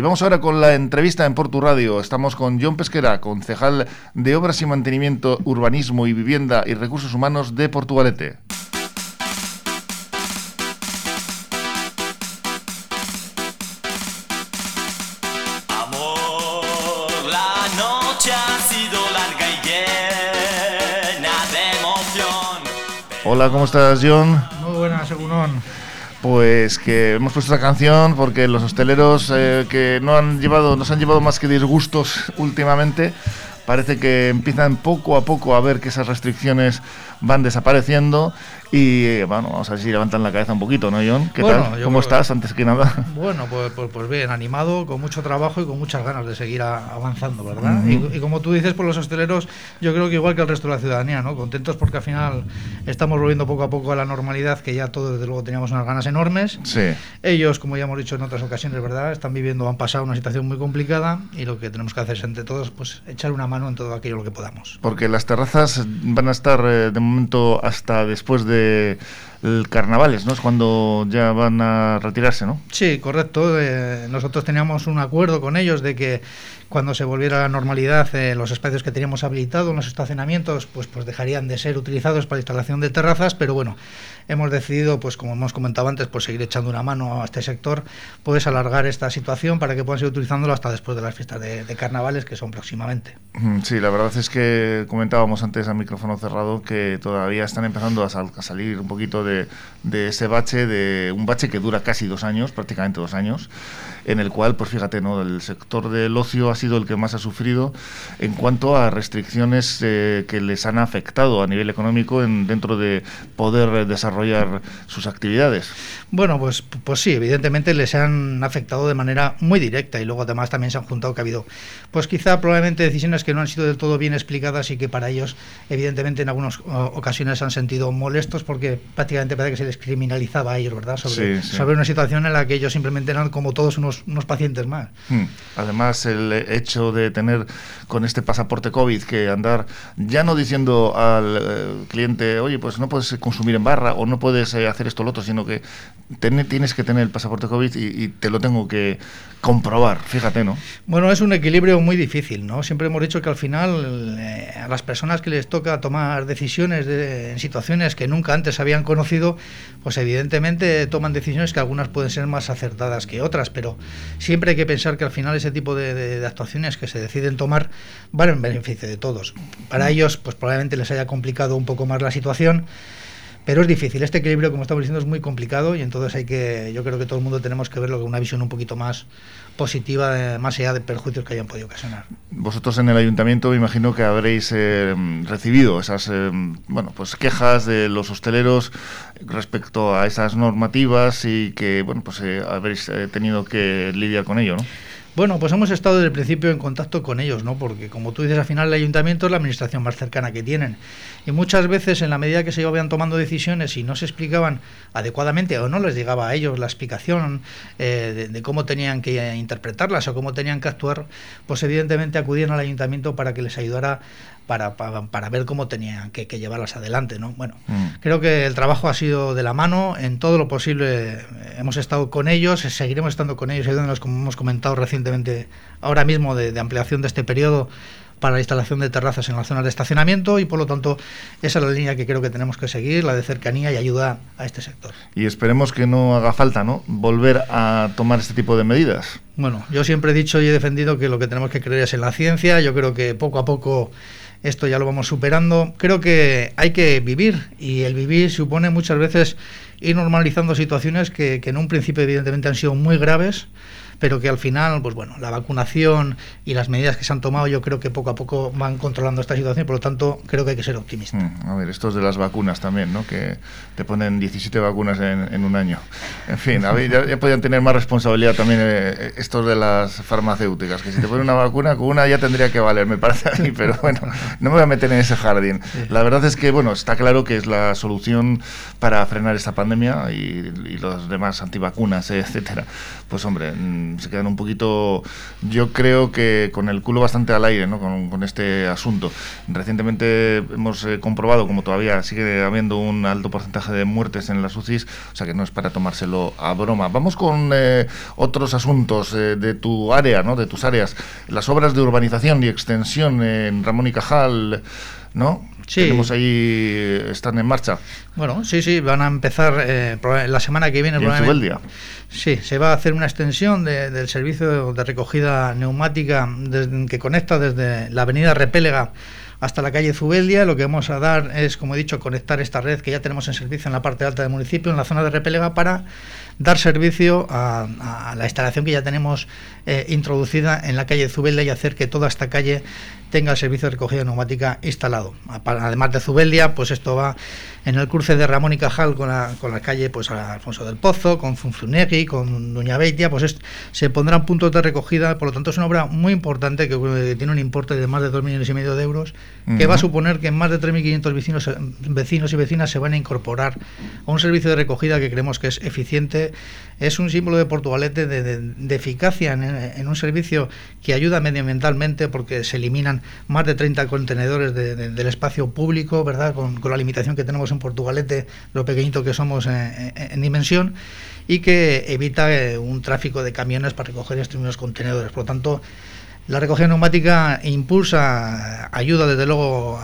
Y vamos ahora con la entrevista en Portu Radio. Estamos con John Pesquera, concejal de Obras y Mantenimiento, Urbanismo y Vivienda y Recursos Humanos de Portugalete. Hola, ¿cómo estás, John? Muy buenas, Segunón. Pues que hemos puesto esta canción porque los hosteleros eh, que no han llevado, nos han llevado más que disgustos últimamente, parece que empiezan poco a poco a ver que esas restricciones van desapareciendo y eh, bueno, vamos a ver si levantan la cabeza un poquito, ¿no, John? ¿Qué tal? ¿Cómo estás antes que nada? Bueno, pues, pues, pues, bien, animado, con mucho trabajo y con muchas ganas de seguir avanzando, ¿verdad? y, como tú dices, por los hosteleros, yo creo que igual que el resto de la ciudadanía, ¿no? Contentos porque al final estamos volviendo poco a poco a la normalidad, que ya todos desde luego teníamos unas ganas enormes. Sí. Ellos, como ya hemos dicho en otras ocasiones, ¿verdad? Están viviendo, han pasado una situación muy complicada y lo que tenemos que hacer es entre todos, pues echar una mano en todo aquello lo que podamos. Porque las terrazas van a estar eh, de momento hasta después de el carnavales, ¿no? Es cuando ya van a retirarse, ¿no? Sí, correcto. Eh, nosotros teníamos un acuerdo con ellos de que cuando se volviera a la normalidad eh, los espacios que teníamos habilitados, los estacionamientos, pues, pues dejarían de ser utilizados para instalación de terrazas, pero bueno, hemos decidido, pues como hemos comentado antes, pues seguir echando una mano a este sector, puedes alargar esta situación para que puedan seguir utilizándolo hasta después de las fiestas de, carnavales que son próximamente. Sí, la verdad es que comentábamos antes al micrófono cerrado que todavía están empezando a, a salir un poquito de, de, ese bache, de un bache que dura casi dos años, prácticamente dos años, en el cual, pues fíjate, ¿no? el sector del ocio ha sido el que más ha sufrido en cuanto a restricciones eh, que les han afectado a nivel económico en, dentro de poder desarrollar sus actividades. Bueno, pues, pues sí, evidentemente les han afectado de manera muy directa y luego además también se han juntado que ha habido, pues quizá probablemente decisiones que no han sido del todo bien explicadas y que para ellos evidentemente en algunas ocasiones han sentido molestos porque prácticamente parece que se les criminalizaba a ellos, ¿verdad? Sobre, sobre una situación en la que ellos simplemente eran como todos unos, unos pacientes más. Hmm. Además, el hecho de tener con este pasaporte COVID que andar ya no diciendo al eh, cliente, oye, pues no puedes consumir en barra o no puedes eh, hacer esto o lo otro, sino que tienes que tener el pasaporte COVID y, te lo tengo que comprobar, fíjate, ¿no? Bueno, es un equilibrio muy difícil, ¿no? Siempre hemos dicho que al final eh, a las personas que les toca tomar decisiones en situaciones que nunca antes habían conocido, pues evidentemente toman decisiones que algunas pueden ser más acertadas que otras, pero siempre hay que pensar que al final ese tipo de, de actuaciones que se deciden tomar van en beneficio de todos. Para ellos, pues probablemente les haya complicado un poco más la situación pero es difícil, este equilibrio, como estamos diciendo, es muy complicado y entonces hay que, yo creo que todo el mundo tenemos que verlo con una visión un poquito más positiva, más allá de perjuicios que hayan podido ocasionar. Vosotros en el ayuntamiento me imagino que habréis eh, recibido esas eh, bueno, pues quejas de los hosteleros respecto a esas normativas y que bueno, pues eh, habréis tenido que lidiar con ello, ¿no? Bueno, pues hemos estado desde el principio en contacto con ellos, ¿no? Porque como tú dices, al final el ayuntamiento es la administración más cercana que tienen. Y muchas veces en la medida que se iban tomando decisiones y no se explicaban adecuadamente o no les llegaba a ellos la explicación eh, de, cómo tenían que interpretarlas o cómo tenían que actuar, pues evidentemente acudían al ayuntamiento para que les ayudara para, para, ver cómo tenían que, llevarlas adelante. ¿no? Bueno, mm. creo que el trabajo ha sido de la mano, en todo lo posible eh, hemos estado con ellos, seguiremos estando con ellos, ayudándonos, como hemos comentado recientemente, ahora mismo de, ampliación de este periodo para la instalación de terrazas en las zonas de estacionamiento y por lo tanto esa es la línea que creo que tenemos que seguir, la de cercanía y ayuda a este sector. Y esperemos que no haga falta, ¿no? Volver a tomar este tipo de medidas. Bueno, yo siempre he dicho y he defendido que lo que tenemos que creer es en la ciencia, yo creo que poco a poco esto ya lo vamos superando. Creo que hay que vivir y el vivir supone muchas veces ir normalizando situaciones que, que en un principio evidentemente han sido muy graves pero que al final, pues bueno, la vacunación y las medidas que se han tomado yo creo que poco a poco van controlando esta situación, por lo tanto creo que hay que ser optimista. Mm, a ver, estos de las vacunas también, ¿no? Que te ponen 17 vacunas en, un año. En fin, ya, ya, podían tener más responsabilidad también eh, estos de las farmacéuticas, que si te ponen una vacuna, con una ya tendría que valer, me parece a mí, pero bueno, no me voy a meter en ese jardín. La verdad es que, bueno, está claro que es la solución para frenar esta pandemia y, y los demás antivacunas, etcétera. Pues hombre, mm, se quedan un poquito, yo creo que con el culo bastante al aire, ¿no? Con, con este asunto. Recientemente hemos eh, comprobado como todavía sigue habiendo un alto porcentaje de muertes en las UCIs, o sea que no es para tomárselo a broma. Vamos con eh, otros asuntos eh, de tu área, ¿no? De tus áreas. Las obras de urbanización y extensión en Ramón y Cajal, ¿no? Sí. Tenemos ahí, están en marcha. Bueno, sí, sí, van a empezar eh, la semana que viene. Y en Zubeldia. Sí, se va a hacer una extensión de- del servicio de recogida neumática desde- que conecta desde la avenida Repélega hasta la calle Zubeldia. Lo que vamos a dar es, como he dicho, conectar esta red que ya tenemos en servicio en la parte alta del municipio, en la zona de Repélega, para dar servicio a, a la instalación que ya tenemos eh, introducida en la calle Zubeldia y hacer que toda esta calle tenga el servicio de recogida neumática instalado. Además de Zubeldia, pues esto va en el cruce de Ramón y Cajal con la, con la calle pues a Alfonso del Pozo, con Funzunegui, con Doña Beitia, pues es- se pondrán puntos de recogida, por lo tanto es una obra muy importante que tiene un importe de más de 2 millones y medio de euros, que va a suponer que más de 3.500 vecinos, vecinos y vecinas se van a incorporar a un servicio de recogida que creemos que es eficiente, es un símbolo de Portugalete de, eficacia en, un servicio que ayuda medioambientalmente porque se eliminan más de 30 contenedores de- de- del espacio público, ¿verdad? Con, la limitación que tenemos en Portugalete, lo pequeñito que somos en, en- en dimensión, y que evita eh, un tráfico de camiones para recoger estos mismos contenedores. Por lo tanto, la recogida neumática impulsa, ayuda desde luego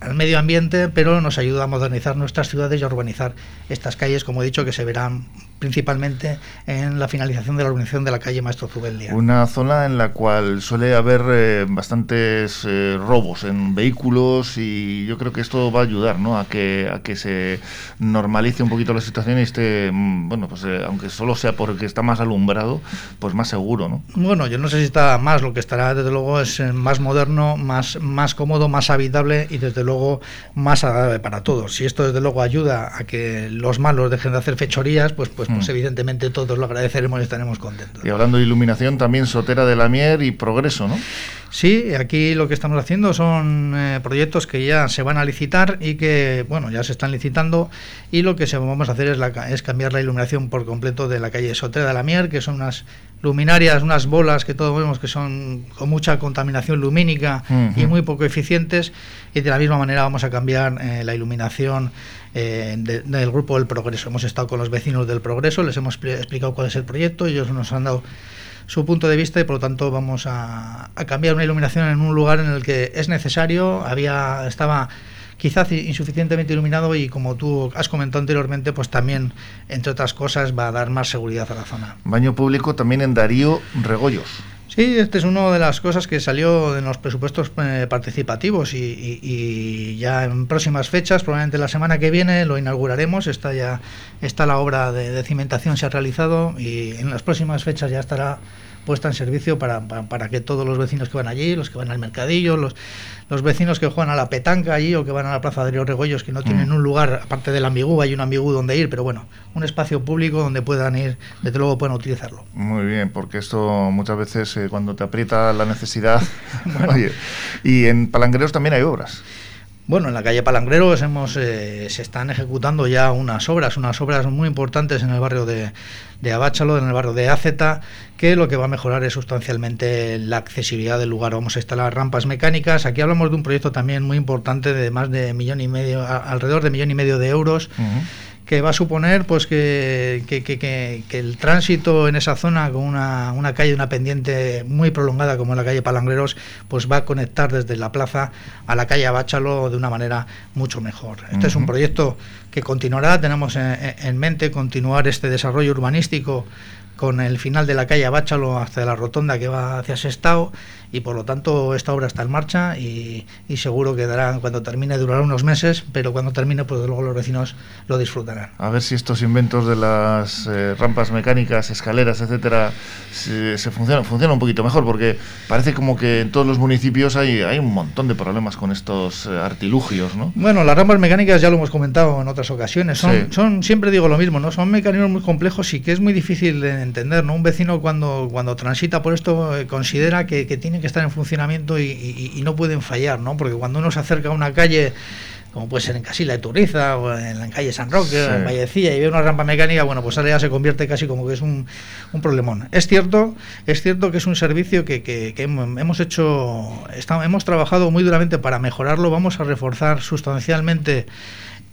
al medio ambiente, pero nos ayuda a modernizar nuestras ciudades y a urbanizar estas calles, como he dicho, que se verán principalmente en la finalización de la urbanización de la calle Maestro Zubeldia. Una zona en la cual suele haber eh, bastantes eh, robos en vehículos y yo creo que esto va a ayudar ¿no? a, que, a que se normalice un poquito la situación y esté, mm, bueno, pues eh, aunque solo sea porque está más alumbrado, pues más seguro, ¿no? Bueno, yo no sé si está más, lo que estará desde luego es más moderno, más, más cómodo, más habitable y desde luego más agradable para todos. Si esto desde luego ayuda a que los malos dejen de hacer fechorías, pues, pues, pues Mm. evidentemente todos lo agradeceremos y estaremos contentos. Y hablando de iluminación, también Sotera de la Mier y Progreso, ¿no? Sí, aquí lo que estamos haciendo son eh, proyectos que ya se van a licitar y que, bueno, ya se están licitando y lo que se vamos a hacer es, la, es cambiar la iluminación por completo de la calle Sotera de la Mier, que son unas luminarias, unas bolas que todos vemos que son con mucha contaminación lumínica y Ujú. muy poco eficientes y de la misma manera vamos a cambiar eh, la iluminación eh, de- del grupo del Progreso. Hemos estado con los vecinos del Progreso, les hemos expli- explicado cuál es el proyecto, ellos nos han dado su punto de vista y por lo tanto vamos a, a cambiar una iluminación en un lugar en el que es necesario, había estaba quizás insuficientemente iluminado y como tú has comentado anteriormente, pues también, entre otras cosas, va a dar más seguridad a la zona. Baño público también en Darío Regoyos. Sí, este es una de las cosas que salió en los presupuestos eh, participativos y, y- ya en próximas fechas, probablemente la semana que viene, lo inauguraremos. Está ya está la obra de cimentación se ha realizado y en las próximas fechas ya estará puesta en servicio para, para, para que todos los vecinos que van allí, los que van al mercadillo, los, los vecinos que juegan a la petanca allí o que van a la plaza de los Regoyos, que no tienen Mm. un lugar, aparte del ambigú, hay un ambigú donde ir, pero bueno, un espacio público donde puedan ir, desde luego puedan utilizarlo. Muy bien, porque esto muchas veces eh, cuando te aprieta la necesidad... Oye, y en Palangreros también hay obras. Bueno, en la calle Palangreros hemos, eh, se están ejecutando ya unas obras, unas obras muy importantes en el barrio de, de Abáchalo, en el barrio de Áceta, que lo que va a mejorar es sustancialmente la accesibilidad del lugar. Vamos a instalar rampas mecánicas. Aquí hablamos de un proyecto también muy importante de más de millón y medio, alrededor de millón y medio de euros. Que va a suponer pues que, que- que- que- que el tránsito en esa zona con una, una calle, una pendiente muy prolongada como la calle Palangreros, pues va a conectar desde la plaza a la calle Abáchalo de una manera mucho mejor. Este es un proyecto que continuará, tenemos en, en mente continuar este desarrollo urbanístico con el final de la calle Abáchalo hasta la rotonda que va hacia Sestao y por lo tanto esta obra está en marcha y, y seguro que dará, cuando termine durará unos meses, pero cuando termine pues luego los vecinos lo disfrutarán. A ver si estos inventos de las eh, rampas mecánicas, escaleras, etcétera, se, se funcionan, funcionan un poquito mejor, porque parece como que en todos los municipios hay, hay un montón de problemas con estos eh, artilugios, ¿no? Bueno, las rampas mecánicas ya lo hemos comentado en otras ocasiones. Son, Sí. son siempre digo lo mismo, ¿no? Son mecanismos muy complejos y que es muy difícil de entender, ¿no? Un vecino cuando, cuando transita por esto eh, considera que, que tienen que estar en funcionamiento y, y- y no pueden fallar, ¿no? Porque cuando uno se acerca a una calle como puede ser en Casilla de Turriza o en la calle San Roque, en Vallecilla, y ve una rampa mecánica, bueno, pues ahora ya se convierte casi como que es un, un problemón. Es cierto, es cierto que es un servicio que, que, hemos hecho, hemos trabajado muy duramente para mejorarlo, vamos a reforzar sustancialmente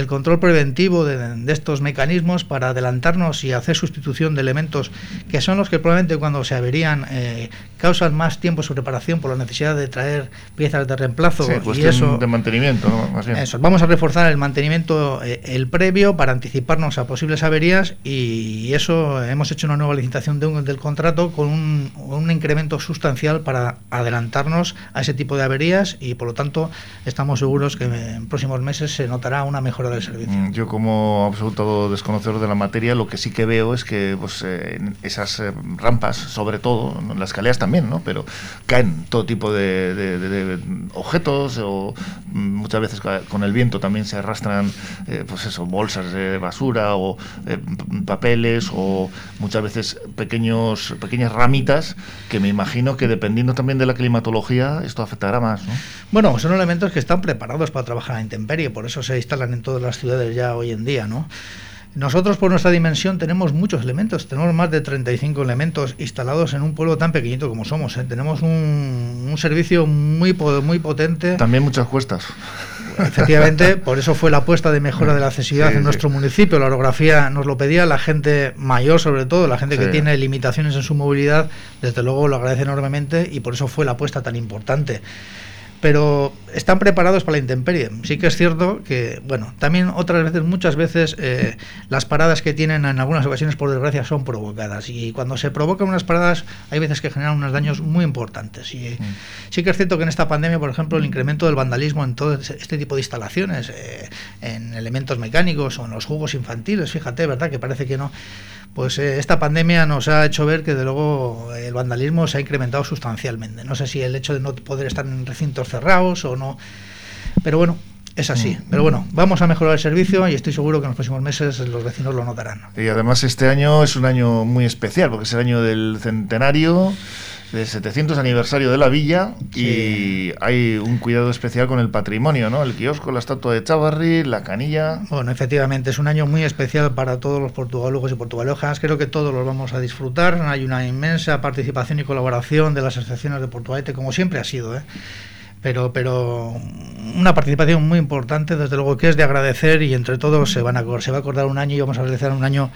el control preventivo de, estos mecanismos para adelantarnos y hacer sustitución de elementos que son los que probablemente cuando se averían eh, causan más tiempo su reparación por la necesidad de traer piezas de reemplazo y eso de mantenimiento Eso, vamos a reforzar el mantenimiento eh, el previo para anticiparnos a posibles averías y, eso hemos hecho una nueva licitación de del contrato con un, un incremento sustancial para adelantarnos a ese tipo de averías y por lo tanto estamos seguros que en próximos meses se notará una mejora del servicio. Mm, yo como absoluto desconocedor de la materia lo que sí que veo es que pues, eh, esas eh, rampas sobre todo, las escaleras también pero caen todo tipo de, objetos o mm, muchas veces con el viento también se arrastran eh, pues eso, bolsas de basura o eh, papeles o muchas veces pequeños, pequeñas ramitas que me imagino que dependiendo también de la climatología esto afectará más. Bueno, son elementos que están preparados para trabajar a intemperie, por eso se instalan en todas las ciudades ya hoy en día, ¿no? Nosotros por nuestra dimensión tenemos muchos elementos, tenemos más de 35 elementos instalados en un pueblo tan pequeñito como somos. ¿eh? Tenemos un, servicio muy, muy potente. También muchas cuestas. Efectivamente, por eso fue la apuesta de mejora de la accesibilidad en nuestro municipio. La orografía nos lo pedía, la gente mayor sobre todo, la gente que tiene limitaciones en su movilidad, desde luego lo agradece enormemente y por eso fue la apuesta tan importante pero están preparados para la intemperie. Sí que es cierto que, bueno, también otras veces, muchas veces, eh, las paradas que tienen en algunas ocasiones, por desgracia, son provocadas. Y cuando se provocan unas paradas, hay veces que generan unos daños muy importantes. Y mm. sí que es cierto que en esta pandemia, por ejemplo, el incremento del vandalismo en todo este tipo de instalaciones, eh, en elementos mecánicos o en los jugos infantiles, fíjate, ¿verdad? Que parece que no pues eh, esta pandemia nos ha hecho ver que de luego el vandalismo se ha incrementado sustancialmente. No sé si el hecho de no poder estar en recintos cerrados o no, pero bueno, es así. Mm. Pero bueno, vamos a mejorar el servicio y estoy seguro que en los próximos meses los vecinos lo notarán. Y además este año es un año muy especial porque es el año del centenario del 700 aniversario de la villa y hay un cuidado especial con el patrimonio, ¿no? El kiosco, la estatua de Chavarri, la canilla. Bueno, efectivamente, es un año muy especial para todos los portugalujos y portugalejas. Creo que todos los vamos a disfrutar. Hay una inmensa participación y colaboración de las asociaciones de Portugalete, como siempre ha sido, ¿eh? pero, pero una participación muy importante, desde luego que es de agradecer y entre todos se, van a, se va a acordar un año y vamos a realizar un año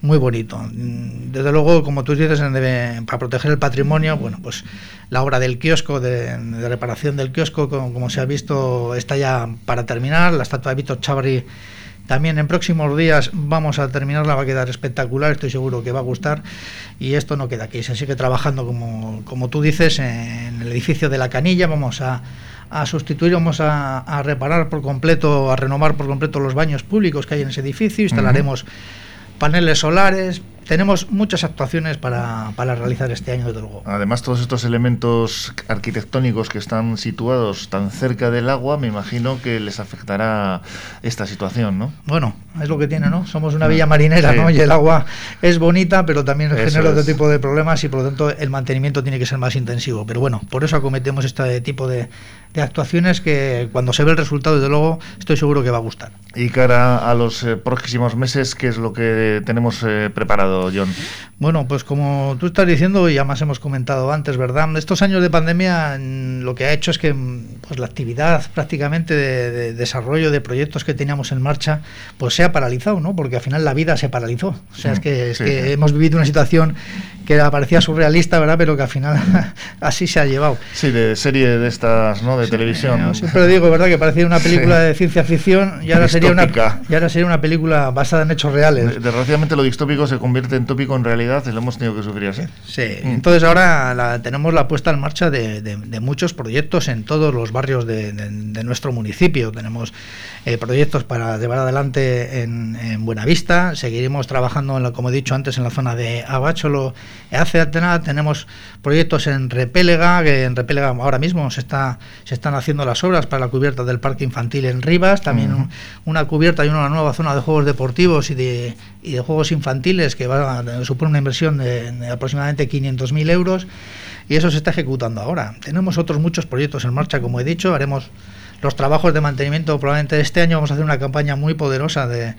muy bonito. Desde luego, como tú dices, para proteger el patrimonio, bueno, pues la obra del kiosco, de, reparación del kiosco, como, se ha visto, está ya para terminar. La estatua de Víctor Chabri también en próximos días vamos a terminarla, va a quedar espectacular, estoy seguro que va a gustar. Y esto no queda aquí, se sigue trabajando, como, como tú dices, en el edificio de la Canilla. Vamos a, a sustituir, vamos a, a, reparar por completo, a renovar por completo los baños públicos que hay en ese edificio. Instalaremos paneles solares, tenemos muchas actuaciones para, para, realizar este año, desde luego. Además, todos estos elementos arquitectónicos que están situados tan cerca del agua, me imagino que les afectará esta situación, ¿no? Bueno, es lo que tiene, ¿no? Somos una villa marinera, ¿no? Y el agua es bonita, pero también genera otro tipo de problemas y por lo tanto el mantenimiento tiene que ser más intensivo. Pero bueno, por eso acometemos este tipo de, de actuaciones que cuando se ve el resultado, desde luego, estoy seguro que va a gustar. Y cara a los eh, próximos meses, ¿qué es lo que tenemos eh, preparado? John? Bueno, pues como tú estás diciendo y además hemos comentado antes, ¿verdad? Estos años de pandemia mm, lo que ha hecho es que mm, pues la actividad prácticamente de, desarrollo de proyectos que teníamos en marcha pues se ha paralizado, ¿no? Porque al final la vida se paralizó. O sea, es que, es que hemos vivido una situación que parecía surrealista, ¿verdad? Pero que al final así se ha llevado. Sí, de serie de estas, ¿no? De televisión. siempre digo, ¿verdad? Que parecía una película de ciencia ficción y ahora, sería una, y ahora sería una película basada en hechos reales. Desgraciadamente lo distópico se convierte en tópico en realidad y lo hemos tenido que sufrir así. Sí, mm. entonces ahora tenemos la puesta en marcha de, muchos proyectos en todos los barrios de, nuestro municipio. Tenemos eh, proyectos para llevar adelante en, en Buenavista, seguiremos trabajando, en como he dicho antes, en la zona de Abacholo Hace nada tenemos proyectos en Repélega, que en Repélega ahora mismo se, está, se están haciendo las obras para la cubierta del parque infantil en Rivas, también una cubierta y una nueva zona de juegos deportivos y de, y de juegos infantiles que va a suponer una inversión de, de aproximadamente 500.000 euros. Y eso se está ejecutando ahora. Tenemos otros muchos proyectos en marcha, como he dicho, haremos los trabajos de mantenimiento. Probablemente este año vamos a hacer una campaña muy poderosa de,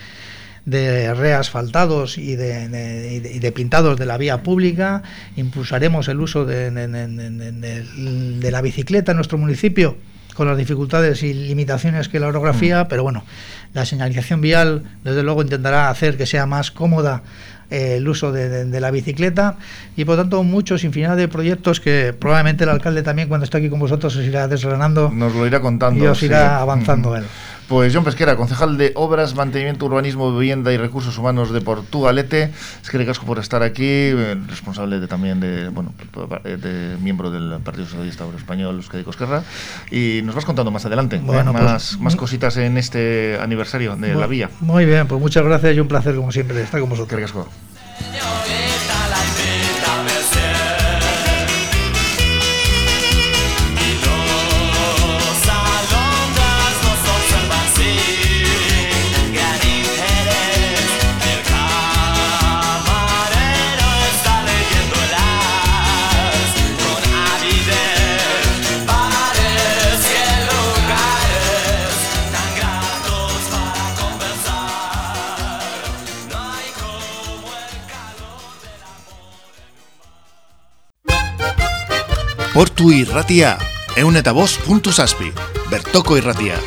de reasfaltados y de, y de, pintados de la vía pública. Impulsaremos el uso de, de, la bicicleta en nuestro municipio con las dificultades y limitaciones que la orografía, mm. pero bueno, la señalización vial desde luego intentará hacer que sea más cómoda eh, el uso de, la bicicleta y por tanto muchos infinidad de proyectos que probablemente el alcalde también cuando esté aquí con vosotros os irá desgranando. Nos lo irá contando. Y os irá avanzando él. Pues John Pesquera, concejal de Obras, Mantenimiento, Urbanismo, Vivienda y Recursos Humanos de Portugalete. Es que le casco por estar aquí, eh, responsable de, también de, bueno, de miembro del Partido Socialista Obrero Español, Euskadi Cosquerra. Y nos vas contando más adelante ¿eh? bueno, pues, más cositas en este aniversario de la vía. Muy bien, pues muchas gracias y un placer como siempre estar con vosotros. Que Portu irratia, eun eta bost puntu zazpi, bertoko irratia.